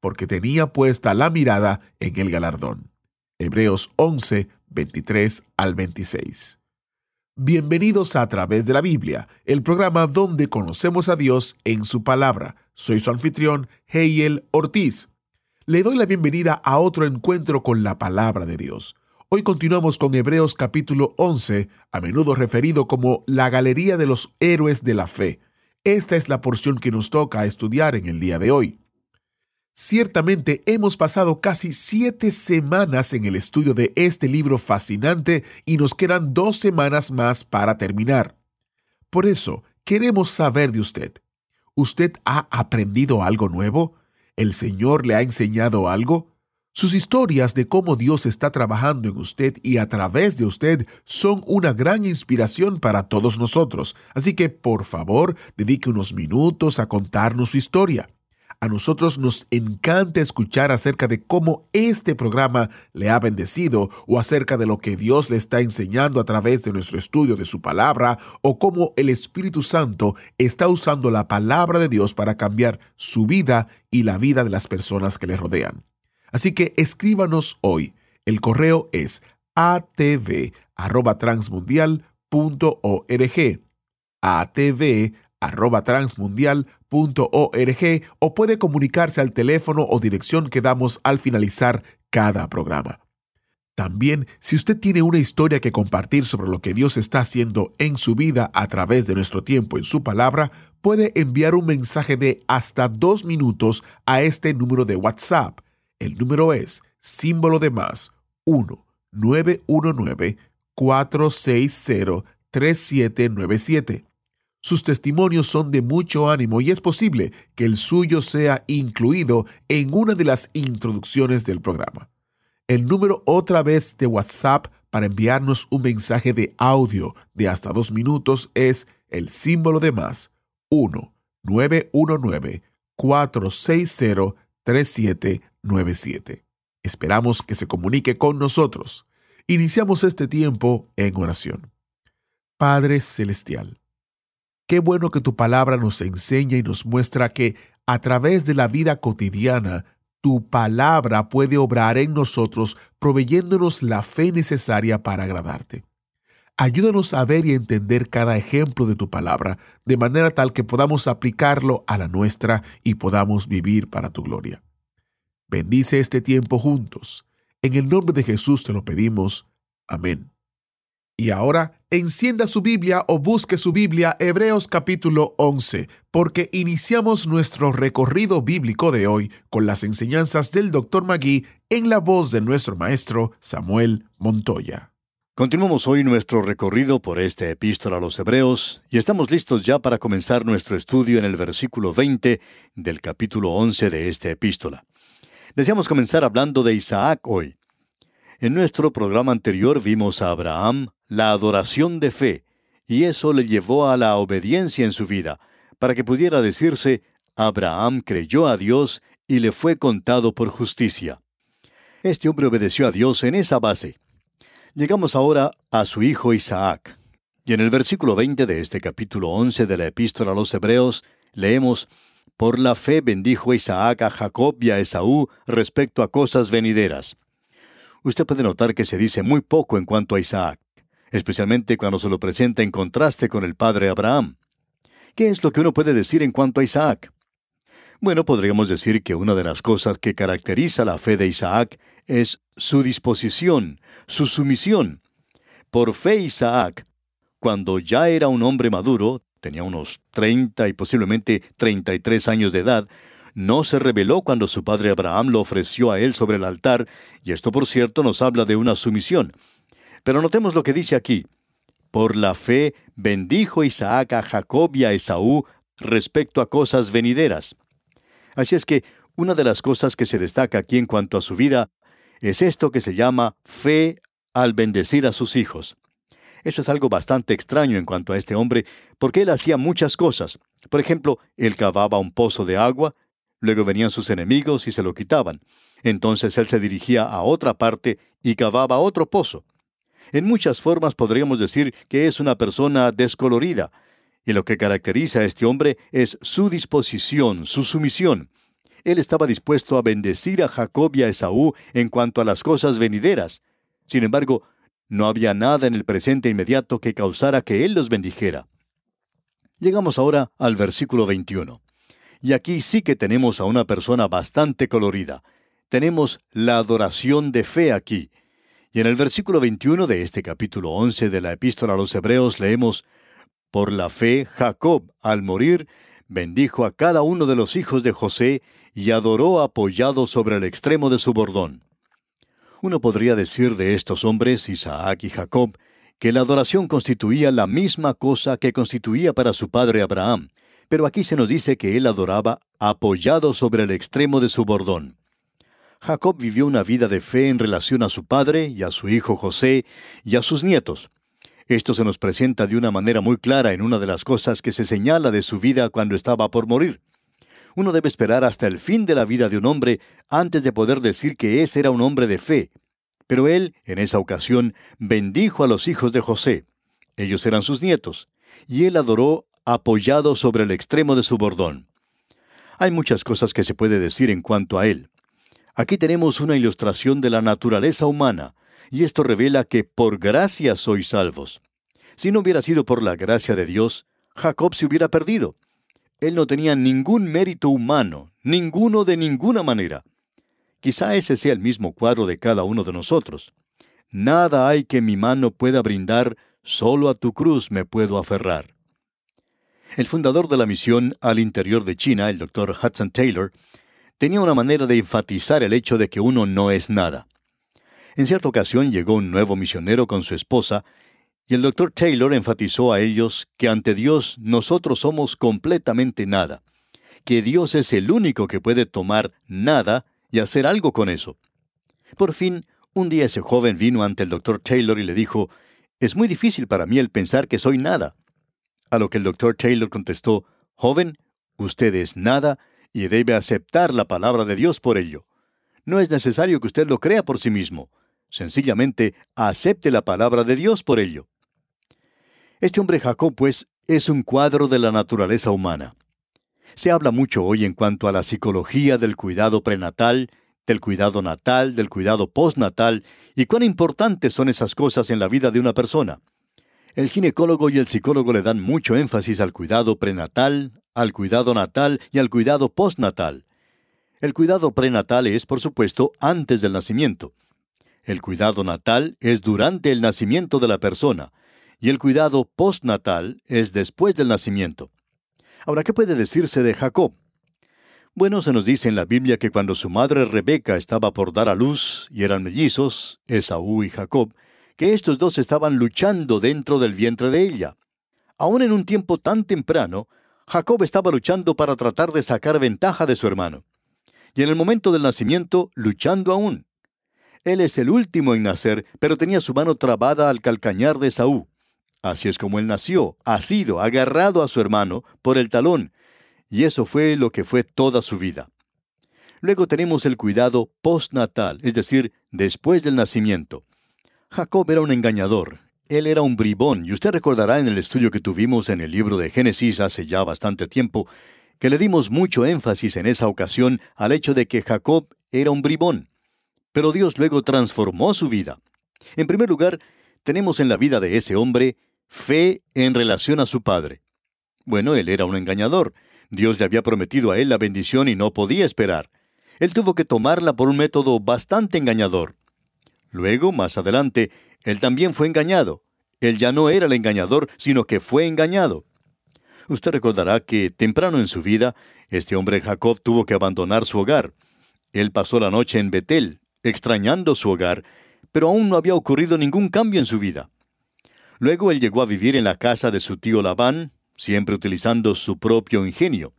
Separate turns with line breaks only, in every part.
porque tenía puesta la mirada en el galardón. Hebreos 11, 23 al 26. Bienvenidos a través de la Biblia, el programa donde conocemos a Dios en su palabra. Soy su anfitrión, Heiel Ortiz. Le doy la bienvenida a otro encuentro con la palabra de Dios. Hoy continuamos con Hebreos capítulo 11, a menudo referido como la Galería de los Héroes de la Fe. Esta es la porción que nos toca estudiar en el día de hoy. Ciertamente hemos pasado casi siete semanas en el estudio de este libro fascinante y nos quedan dos semanas más para terminar. Por eso, queremos saber de usted. ¿Usted ha aprendido algo nuevo? ¿El Señor le ha enseñado algo? Sus historias de cómo Dios está trabajando en usted y a través de usted son una gran inspiración para todos nosotros. Así que, por favor, dedique unos minutos a contarnos su historia. A nosotros nos encanta escuchar acerca de cómo este programa le ha bendecido o acerca de lo que Dios le está enseñando a través de nuestro estudio de su palabra o cómo el Espíritu Santo está usando la palabra de Dios para cambiar su vida y la vida de las personas que le rodean. Así que escríbanos hoy. El correo es atv@transmundial.org. atv transmundial.org o puede comunicarse al teléfono o dirección que damos al finalizar cada programa. También, si usted tiene una historia que compartir sobre lo que Dios está haciendo en su vida a través de nuestro tiempo en su palabra, puede enviar un mensaje de hasta dos minutos a este número de WhatsApp. El número es símbolo de más 1 919 460 3797. Sus testimonios son de mucho ánimo y es posible que el suyo sea incluido en una de las introducciones del programa. El número otra vez de WhatsApp para enviarnos un mensaje de audio de hasta dos minutos es el símbolo de más 1-919-460-3797. Esperamos que se comunique con nosotros. Iniciamos este tiempo en oración. Padre Celestial, Qué bueno que tu palabra nos enseña y nos muestra que a través de la vida cotidiana, tu palabra puede obrar en nosotros proveyéndonos la fe necesaria para agradarte. Ayúdanos a ver y entender cada ejemplo de tu palabra, de manera tal que podamos aplicarlo a la nuestra y podamos vivir para tu gloria. Bendice este tiempo juntos. En el nombre de Jesús te lo pedimos. Amén. Y ahora, encienda su Biblia o busque su Biblia, Hebreos capítulo 11, porque iniciamos nuestro recorrido bíblico de hoy con las enseñanzas del Dr. Magui en la voz de nuestro maestro Samuel Montoya.
Continuamos hoy nuestro recorrido por esta epístola a los Hebreos y estamos listos ya para comenzar nuestro estudio en el versículo 20 del capítulo 11 de esta epístola. Deseamos comenzar hablando de Isaac hoy. En nuestro programa anterior vimos a Abraham, la adoración de fe, y eso le llevó a la obediencia en su vida, para que pudiera decirse, Abraham creyó a Dios y le fue contado por justicia. Este hombre obedeció a Dios en esa base. Llegamos ahora a su hijo Isaac. Y en el versículo 20 de este capítulo 11 de la epístola a los Hebreos, leemos, Por la fe bendijo Isaac a Jacob y a Esaú respecto a cosas venideras. Usted puede notar que se dice muy poco en cuanto a Isaac especialmente cuando se lo presenta en contraste con el padre Abraham. ¿Qué es lo que uno puede decir en cuanto a Isaac? Bueno, podríamos decir que una de las cosas que caracteriza la fe de Isaac es su disposición, su sumisión. Por fe Isaac, cuando ya era un hombre maduro, tenía unos 30 y posiblemente 33 años de edad, no se rebeló cuando su padre Abraham lo ofreció a él sobre el altar, y esto por cierto nos habla de una sumisión. Pero notemos lo que dice aquí. Por la fe bendijo Isaac a Jacob y a Esaú respecto a cosas venideras. Así es que una de las cosas que se destaca aquí en cuanto a su vida es esto que se llama fe al bendecir a sus hijos. Eso es algo bastante extraño en cuanto a este hombre, porque él hacía muchas cosas. Por ejemplo, él cavaba un pozo de agua, luego venían sus enemigos y se lo quitaban. Entonces él se dirigía a otra parte y cavaba otro pozo. En muchas formas podríamos decir que es una persona descolorida, y lo que caracteriza a este hombre es su disposición, su sumisión. Él estaba dispuesto a bendecir a Jacob y a Esaú en cuanto a las cosas venideras. Sin embargo, no había nada en el presente inmediato que causara que él los bendijera. Llegamos ahora al versículo 21. Y aquí sí que tenemos a una persona bastante colorida. Tenemos la adoración de fe aquí. Y en el versículo 21 de este capítulo 11 de la epístola a los Hebreos leemos, Por la fe, Jacob, al morir, bendijo a cada uno de los hijos de José y adoró apoyado sobre el extremo de su bordón. Uno podría decir de estos hombres, Isaac y Jacob, que la adoración constituía la misma cosa que constituía para su padre Abraham, pero aquí se nos dice que él adoraba apoyado sobre el extremo de su bordón. Jacob vivió una vida de fe en relación a su padre y a su hijo José y a sus nietos. Esto se nos presenta de una manera muy clara en una de las cosas que se señala de su vida cuando estaba por morir. Uno debe esperar hasta el fin de la vida de un hombre antes de poder decir que ese era un hombre de fe. Pero él, en esa ocasión, bendijo a los hijos de José. Ellos eran sus nietos, y él adoró apoyado sobre el extremo de su bordón. Hay muchas cosas que se puede decir en cuanto a él. Aquí tenemos una ilustración de la naturaleza humana, y esto revela que por gracia sois salvos. Si no hubiera sido por la gracia de Dios, Jacob se hubiera perdido. Él no tenía ningún mérito humano, ninguno de ninguna manera. Quizá ese sea el mismo cuadro de cada uno de nosotros. Nada hay que mi mano pueda brindar, solo a tu cruz me puedo aferrar. El fundador de la misión al interior de China, el doctor Hudson Taylor, tenía una manera de enfatizar el hecho de que uno no es nada. En cierta ocasión llegó un nuevo misionero con su esposa, y el doctor Taylor enfatizó a ellos que ante Dios nosotros somos completamente nada, que Dios es el único que puede tomar nada y hacer algo con eso. Por fin, un día ese joven vino ante el doctor Taylor y le dijo, Es muy difícil para mí el pensar que soy nada. A lo que el doctor Taylor contestó, Joven, usted es nada y debe aceptar la palabra de Dios por ello. No es necesario que usted lo crea por sí mismo. Sencillamente acepte la palabra de Dios por ello. Este hombre Jacob, pues, es un cuadro de la naturaleza humana. Se habla mucho hoy en cuanto a la psicología del cuidado prenatal, del cuidado natal, del cuidado postnatal, y cuán importantes son esas cosas en la vida de una persona. El ginecólogo y el psicólogo le dan mucho énfasis al cuidado prenatal, al cuidado natal y al cuidado postnatal. El cuidado prenatal es, por supuesto, antes del nacimiento. El cuidado natal es durante el nacimiento de la persona, y el cuidado postnatal es después del nacimiento. Ahora, ¿qué puede decirse de Jacob? Bueno, se nos dice en la Biblia que cuando su madre Rebeca estaba por dar a luz, y eran mellizos, Esaú y Jacob, que estos dos estaban luchando dentro del vientre de ella. Aún en un tiempo tan temprano, Jacob estaba luchando para tratar de sacar ventaja de su hermano. Y en el momento del nacimiento, luchando aún. Él es el último en nacer, pero tenía su mano trabada al calcañar de Saúl. Así es como él nació, asido, agarrado a su hermano por el talón. Y eso fue lo que fue toda su vida. Luego tenemos el cuidado postnatal, es decir, después del nacimiento. Jacob era un engañador, él era un bribón, y usted recordará en el estudio que tuvimos en el libro de Génesis hace ya bastante tiempo, que le dimos mucho énfasis en esa ocasión al hecho de que Jacob era un bribón. Pero Dios luego transformó su vida. En primer lugar, tenemos en la vida de ese hombre fe en relación a su padre. Bueno, él era un engañador, Dios le había prometido a él la bendición y no podía esperar. Él tuvo que tomarla por un método bastante engañador. Luego, más adelante, él también fue engañado. Él ya no era el engañador, sino que fue engañado. Usted recordará que temprano en su vida, este hombre Jacob tuvo que abandonar su hogar. Él pasó la noche en Betel, extrañando su hogar, pero aún no había ocurrido ningún cambio en su vida. Luego él llegó a vivir en la casa de su tío Labán, siempre utilizando su propio ingenio.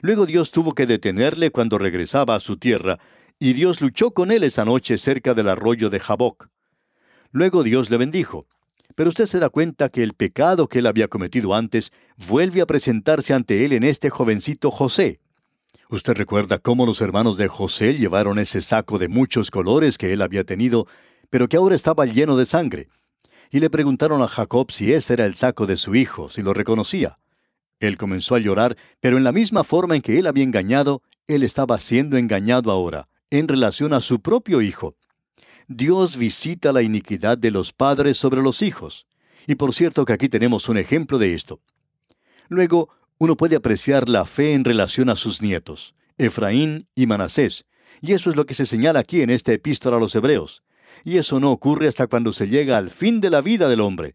Luego Dios tuvo que detenerle cuando regresaba a su tierra, y Dios luchó con él esa noche cerca del arroyo de Jaboc. Luego Dios le bendijo. Pero usted se da cuenta que el pecado que él había cometido antes vuelve a presentarse ante él en este jovencito José. Usted recuerda cómo los hermanos de José llevaron ese saco de muchos colores que él había tenido, pero que ahora estaba lleno de sangre y le preguntaron a Jacob si ese era el saco de su hijo, si lo reconocía. Él comenzó a llorar, pero en la misma forma en que él había engañado, él estaba siendo engañado ahora, en relación a su propio hijo. Dios visita la iniquidad de los padres sobre los hijos. Y por cierto que aquí tenemos un ejemplo de esto. Luego, uno puede apreciar la fe en relación a sus nietos, Efraín y Manasés, y eso es lo que se señala aquí en esta epístola a los Hebreos y eso no ocurre hasta cuando se llega al fin de la vida del hombre.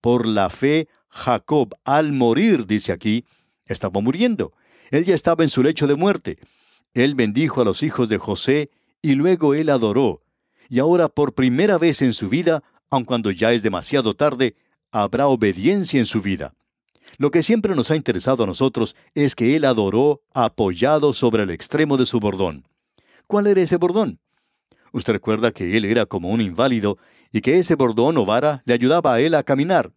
Por la fe, Jacob, al morir, dice aquí, estaba muriendo. Él ya estaba en su lecho de muerte. Él bendijo a los hijos de José y luego él adoró. Y ahora por primera vez en su vida, aun cuando ya es demasiado tarde, habrá obediencia en su vida. Lo que siempre nos ha interesado a nosotros es que él adoró apoyado sobre el extremo de su bordón. ¿Cuál era ese bordón? Usted recuerda que él era como un inválido y que ese bordón o vara le ayudaba a él a caminar.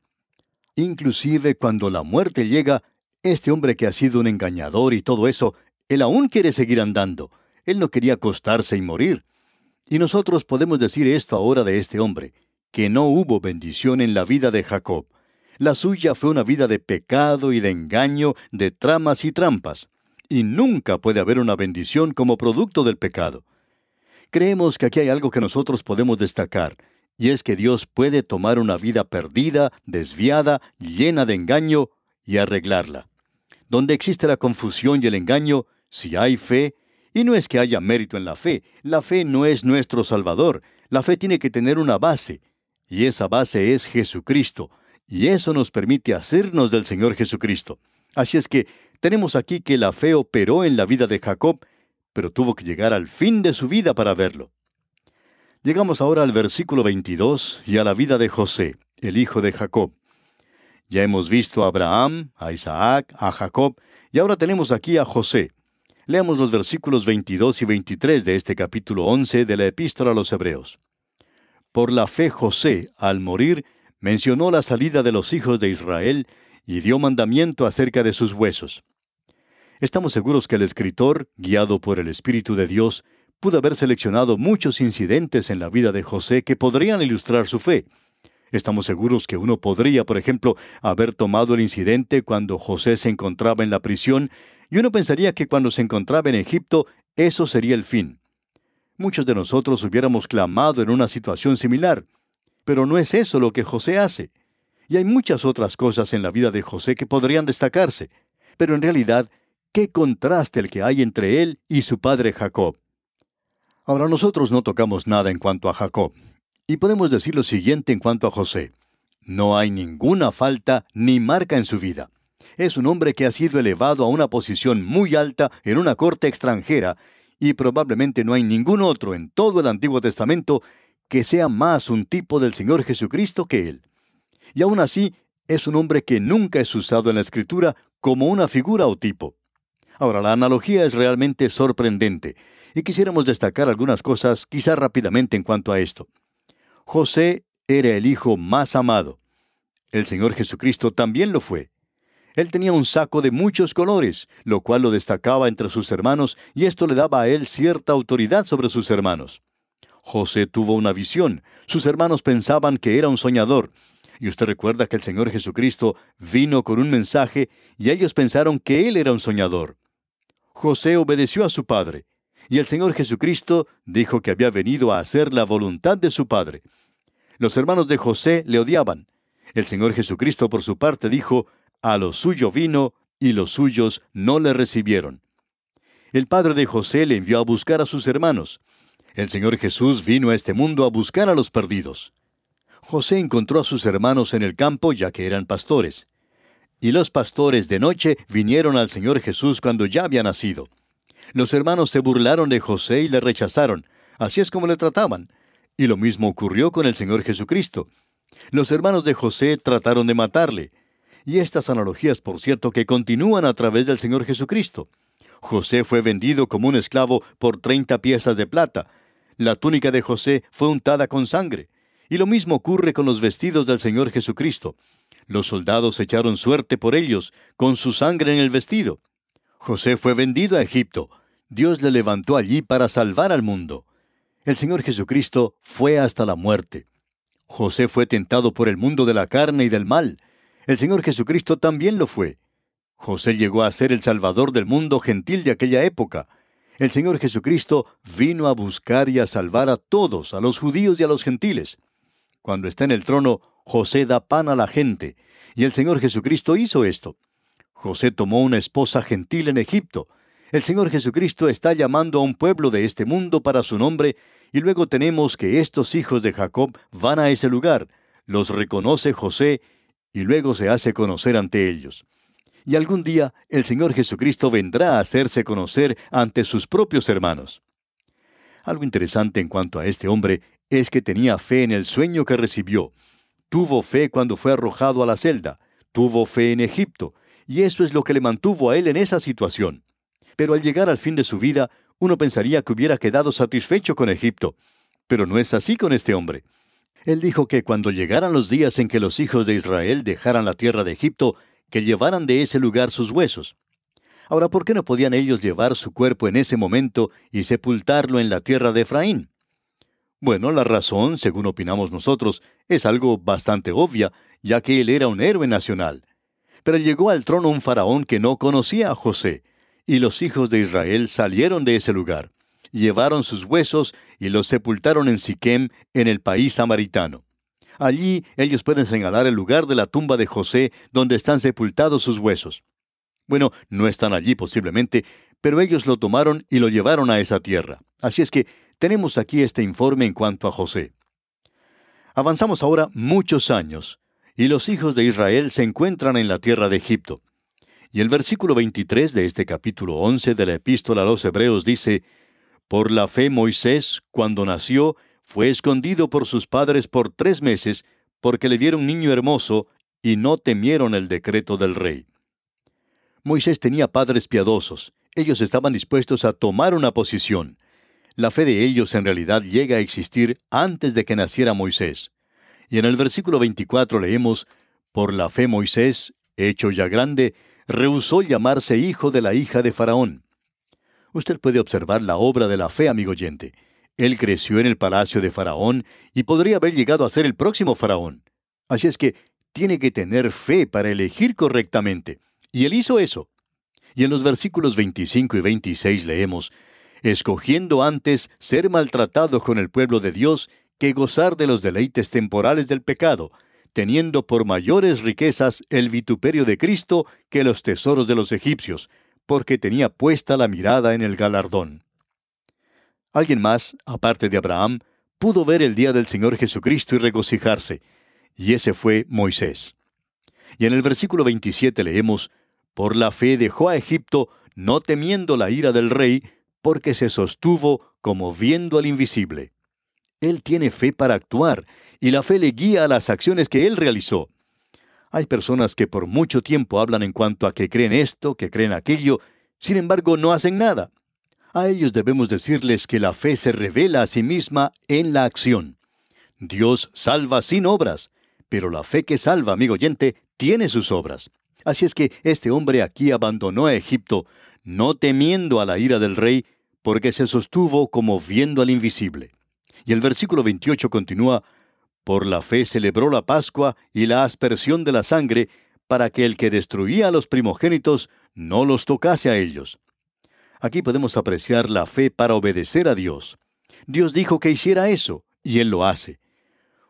Inclusive cuando la muerte llega, este hombre que ha sido un engañador y todo eso, él aún quiere seguir andando. Él no quería acostarse y morir. Y nosotros podemos decir esto ahora de este hombre, que no hubo bendición en la vida de Jacob. La suya fue una vida de pecado y de engaño, de tramas y trampas. Y nunca puede haber una bendición como producto del pecado. Creemos que aquí hay algo que nosotros podemos destacar, y es que Dios puede tomar una vida perdida, desviada, llena de engaño, y arreglarla. Donde existe la confusión y el engaño, si hay fe, y no es que haya mérito en la fe, la fe no es nuestro Salvador, la fe tiene que tener una base, y esa base es Jesucristo, y eso nos permite hacernos del Señor Jesucristo. Así es que tenemos aquí que la fe operó en la vida de Jacob pero tuvo que llegar al fin de su vida para verlo. Llegamos ahora al versículo 22 y a la vida de José, el hijo de Jacob. Ya hemos visto a Abraham, a Isaac, a Jacob, y ahora tenemos aquí a José. Leamos los versículos 22 y 23 de este capítulo 11 de la epístola a los Hebreos. Por la fe José, al morir, mencionó la salida de los hijos de Israel y dio mandamiento acerca de sus huesos. Estamos seguros que el escritor, guiado por el Espíritu de Dios, pudo haber seleccionado muchos incidentes en la vida de José que podrían ilustrar su fe. Estamos seguros que uno podría, por ejemplo, haber tomado el incidente cuando José se encontraba en la prisión, y uno pensaría que cuando se encontraba en Egipto, eso sería el fin. Muchos de nosotros hubiéramos clamado en una situación similar, pero no es eso lo que José hace. Y hay muchas otras cosas en la vida de José que podrían destacarse, pero en realidad Qué contraste el que hay entre él y su padre Jacob. Ahora nosotros no tocamos nada en cuanto a Jacob, y podemos decir lo siguiente en cuanto a José. No hay ninguna falta ni marca en su vida. Es un hombre que ha sido elevado a una posición muy alta en una corte extranjera, y probablemente no hay ningún otro en todo el Antiguo Testamento que sea más un tipo del Señor Jesucristo que él. Y aún así, es un hombre que nunca es usado en la Escritura como una figura o tipo. Ahora, la analogía es realmente sorprendente, y quisiéramos destacar algunas cosas quizá rápidamente en cuanto a esto. José era el hijo más amado. El Señor Jesucristo también lo fue. Él tenía un saco de muchos colores, lo cual lo destacaba entre sus hermanos, y esto le daba a él cierta autoridad sobre sus hermanos. José tuvo una visión. Sus hermanos pensaban que era un soñador, y usted recuerda que el Señor Jesucristo vino con un mensaje y ellos pensaron que Él era un soñador. José obedeció a su padre, y el Señor Jesucristo dijo que había venido a hacer la voluntad de su padre. Los hermanos de José le odiaban. El Señor Jesucristo, por su parte, dijo, a lo suyo vino, y los suyos no le recibieron. El padre de José le envió a buscar a sus hermanos. El Señor Jesús vino a este mundo a buscar a los perdidos. José encontró a sus hermanos en el campo ya que eran pastores. Y los pastores de noche vinieron al Señor Jesús cuando ya había nacido. Los hermanos se burlaron de José y le rechazaron. Así es como le trataban. Y lo mismo ocurrió con el Señor Jesucristo. Los hermanos de José trataron de matarle. Y estas analogías, por cierto, que continúan a través del Señor Jesucristo. José fue vendido como un esclavo por treinta piezas de plata. La túnica de José fue untada con sangre. Y lo mismo ocurre con los vestidos del Señor Jesucristo. Los soldados echaron suerte por ellos, con su sangre en el vestido. José fue vendido a Egipto. Dios le levantó allí para salvar al mundo. El Señor Jesucristo fue hasta la muerte. José fue tentado por el mundo de la carne y del mal. El Señor Jesucristo también lo fue. José llegó a ser el Salvador del mundo gentil de aquella época. El Señor Jesucristo vino a buscar y a salvar a todos, a los judíos y a los gentiles. Cuando está en el trono, José da pan a la gente, y el Señor Jesucristo hizo esto. José tomó una esposa gentil en Egipto. El Señor Jesucristo está llamando a un pueblo de este mundo para su nombre, y luego tenemos que estos hijos de Jacob van a ese lugar, los reconoce José, y luego se hace conocer ante ellos y algún día el Señor Jesucristo vendrá a hacerse conocer ante sus propios hermanos. Algo interesante en cuanto a este hombre es que tenía fe en el sueño que recibió. Tuvo fe cuando fue arrojado a la celda, tuvo fe en Egipto, y eso es lo que le mantuvo a él en esa situación. Pero al llegar al fin de su vida, uno pensaría que hubiera quedado satisfecho con Egipto. Pero no es así con este hombre. Él dijo que cuando llegaran los días en que los hijos de Israel dejaran la tierra de Egipto, que llevaran de ese lugar sus huesos. Ahora, ¿por qué no podían ellos llevar su cuerpo en ese momento y sepultarlo en la tierra de Efraín? Bueno, la razón, según opinamos nosotros, es algo bastante obvia, ya que él era un héroe nacional. Pero llegó al trono un faraón que no conocía a José, y los hijos de Israel salieron de ese lugar, llevaron sus huesos y los sepultaron en Siquem, en el país samaritano. Allí ellos pueden señalar el lugar de la tumba de José donde están sepultados sus huesos. Bueno, no están allí posiblemente, pero ellos lo tomaron y lo llevaron a esa tierra. Así es que tenemos aquí este informe en cuanto a José. Avanzamos ahora muchos años, y los hijos de Israel se encuentran en la tierra de Egipto. Y el versículo 23 de este capítulo 11 de la epístola a los Hebreos dice, Por la fe Moisés, cuando nació, fue escondido por sus padres por tres meses porque le dieron niño hermoso y no temieron el decreto del rey. Moisés tenía padres piadosos. Ellos estaban dispuestos a tomar una posición. La fe de ellos en realidad llega a existir antes de que naciera Moisés. Y en el versículo 24 leemos, Por la fe Moisés, hecho ya grande, rehusó llamarse hijo de la hija de Faraón. Usted puede observar la obra de la fe, amigo oyente. Él creció en el palacio de Faraón y podría haber llegado a ser el próximo Faraón. Así es que tiene que tener fe para elegir correctamente. Y él hizo eso. Y en los versículos 25 y 26 leemos, escogiendo antes ser maltratado con el pueblo de Dios que gozar de los deleites temporales del pecado, teniendo por mayores riquezas el vituperio de Cristo que los tesoros de los egipcios, porque tenía puesta la mirada en el galardón. Alguien más, aparte de Abraham, pudo ver el día del Señor Jesucristo y regocijarse, y ese fue Moisés. Y en el versículo 27 leemos, Por la fe dejó a Egipto, no temiendo la ira del rey, porque se sostuvo como viendo al invisible. Él tiene fe para actuar, y la fe le guía a las acciones que él realizó. Hay personas que por mucho tiempo hablan en cuanto a que creen esto, que creen aquello, sin embargo no hacen nada. A ellos debemos decirles que la fe se revela a sí misma en la acción. Dios salva sin obras, pero la fe que salva, amigo oyente, tiene sus obras. Así es que este hombre aquí abandonó a Egipto, no temiendo a la ira del rey, porque se sostuvo como viendo al invisible. Y el versículo 28 continúa, Por la fe celebró la Pascua y la aspersión de la sangre, para que el que destruía a los primogénitos no los tocase a ellos. Aquí podemos apreciar la fe para obedecer a Dios. Dios dijo que hiciera eso, y Él lo hace.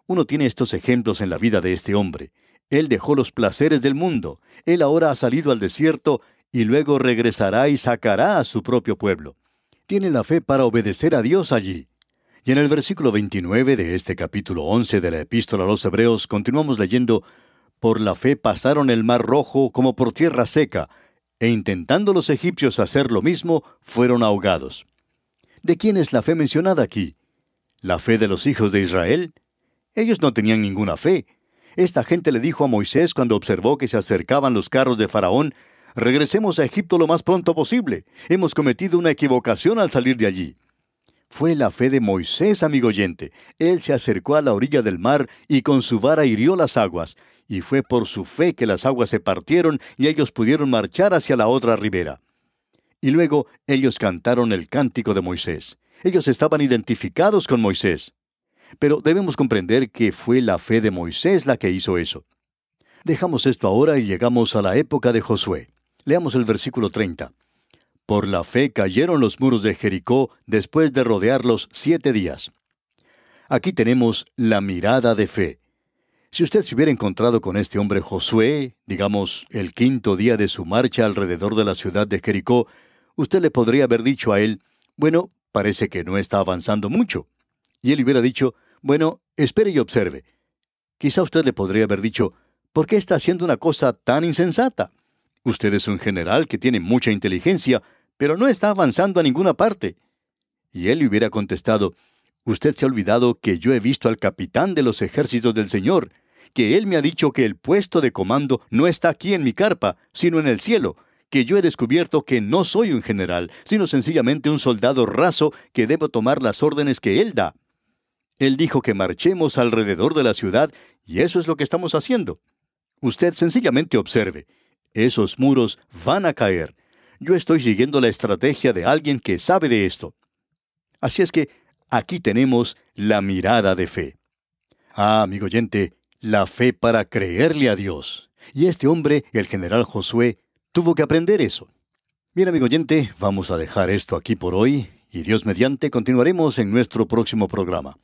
Uno tiene estos ejemplos en la vida de este hombre. Él dejó los placeres del mundo. Él ahora ha salido al desierto y luego regresará y sacará a su propio pueblo. Tiene la fe para obedecer a Dios allí. Y en el versículo 29 de este capítulo 11 de la epístola a los Hebreos continuamos leyendo, Por la fe pasaron el mar rojo como por tierra seca, e intentando los egipcios hacer lo mismo, fueron ahogados. ¿De quién es la fe mencionada aquí? ¿La fe de los hijos de Israel? Ellos no tenían ninguna fe. Esta gente le dijo a Moisés cuando observó que se acercaban los carros de Faraón, regresemos a Egipto lo más pronto posible. Hemos cometido una equivocación al salir de allí. Fue la fe de Moisés, amigo oyente. Él se acercó a la orilla del mar y con su vara hirió las aguas, y fue por su fe que las aguas se partieron y ellos pudieron marchar hacia la otra ribera. Y luego ellos cantaron el cántico de Moisés. Ellos estaban identificados con Moisés. Pero debemos comprender que fue la fe de Moisés la que hizo eso. Dejamos esto ahora y llegamos a la época de Josué. Leamos el versículo 30. Por la fe cayeron los muros de Jericó después de rodearlos siete días. Aquí tenemos la mirada de fe. Si usted se hubiera encontrado con este hombre Josué, digamos, el quinto día de su marcha alrededor de la ciudad de Jericó, usted le podría haber dicho a él, bueno, parece que no está avanzando mucho. Y él hubiera dicho, bueno, espere y observe. Quizá usted le podría haber dicho, ¿por qué está haciendo una cosa tan insensata? Usted es un general que tiene mucha inteligencia, pero no está avanzando a ninguna parte. Y él le hubiera contestado, Usted se ha olvidado que yo he visto al capitán de los ejércitos del Señor, que él me ha dicho que el puesto de comando no está aquí en mi carpa, sino en el cielo, que yo he descubierto que no soy un general, sino sencillamente un soldado raso que debo tomar las órdenes que él da. Él dijo que marchemos alrededor de la ciudad, y eso es lo que estamos haciendo. Usted sencillamente observe, esos muros van a caer, yo estoy siguiendo la estrategia de alguien que sabe de esto. Así es que aquí tenemos la mirada de fe. Ah, amigo oyente, la fe para creerle a Dios. Y este hombre, el general Josué, tuvo que aprender eso. Bien, amigo oyente, vamos a dejar esto aquí por hoy y Dios mediante continuaremos en nuestro próximo programa.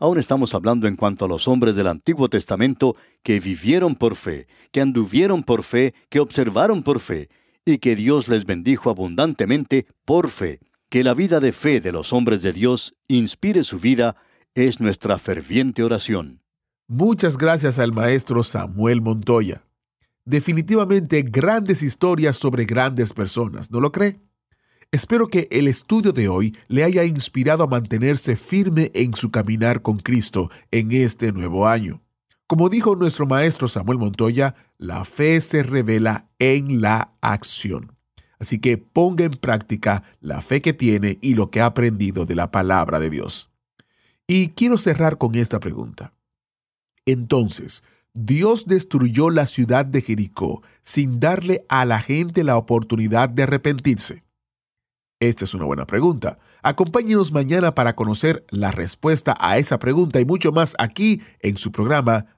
Aún estamos hablando en cuanto a los hombres del Antiguo Testamento que vivieron por fe, que anduvieron por fe, que observaron por fe, y que Dios les bendijo abundantemente por fe. Que la vida de fe de los hombres de Dios inspire su vida es nuestra ferviente oración.
Muchas gracias al maestro Samuel Montoya. Definitivamente grandes historias sobre grandes personas, ¿no lo cree? Espero que el estudio de hoy le haya inspirado a mantenerse firme en su caminar con Cristo en este nuevo año. Como dijo nuestro maestro Samuel Montoya, la fe se revela en la acción. Así que ponga en práctica la fe que tiene y lo que ha aprendido de la palabra de Dios. Y quiero cerrar con esta pregunta. Entonces, Dios destruyó la ciudad de Jericó sin darle a la gente la oportunidad de arrepentirse. Esta es una buena pregunta. Acompáñenos mañana para conocer la respuesta a esa pregunta y mucho más aquí en su programa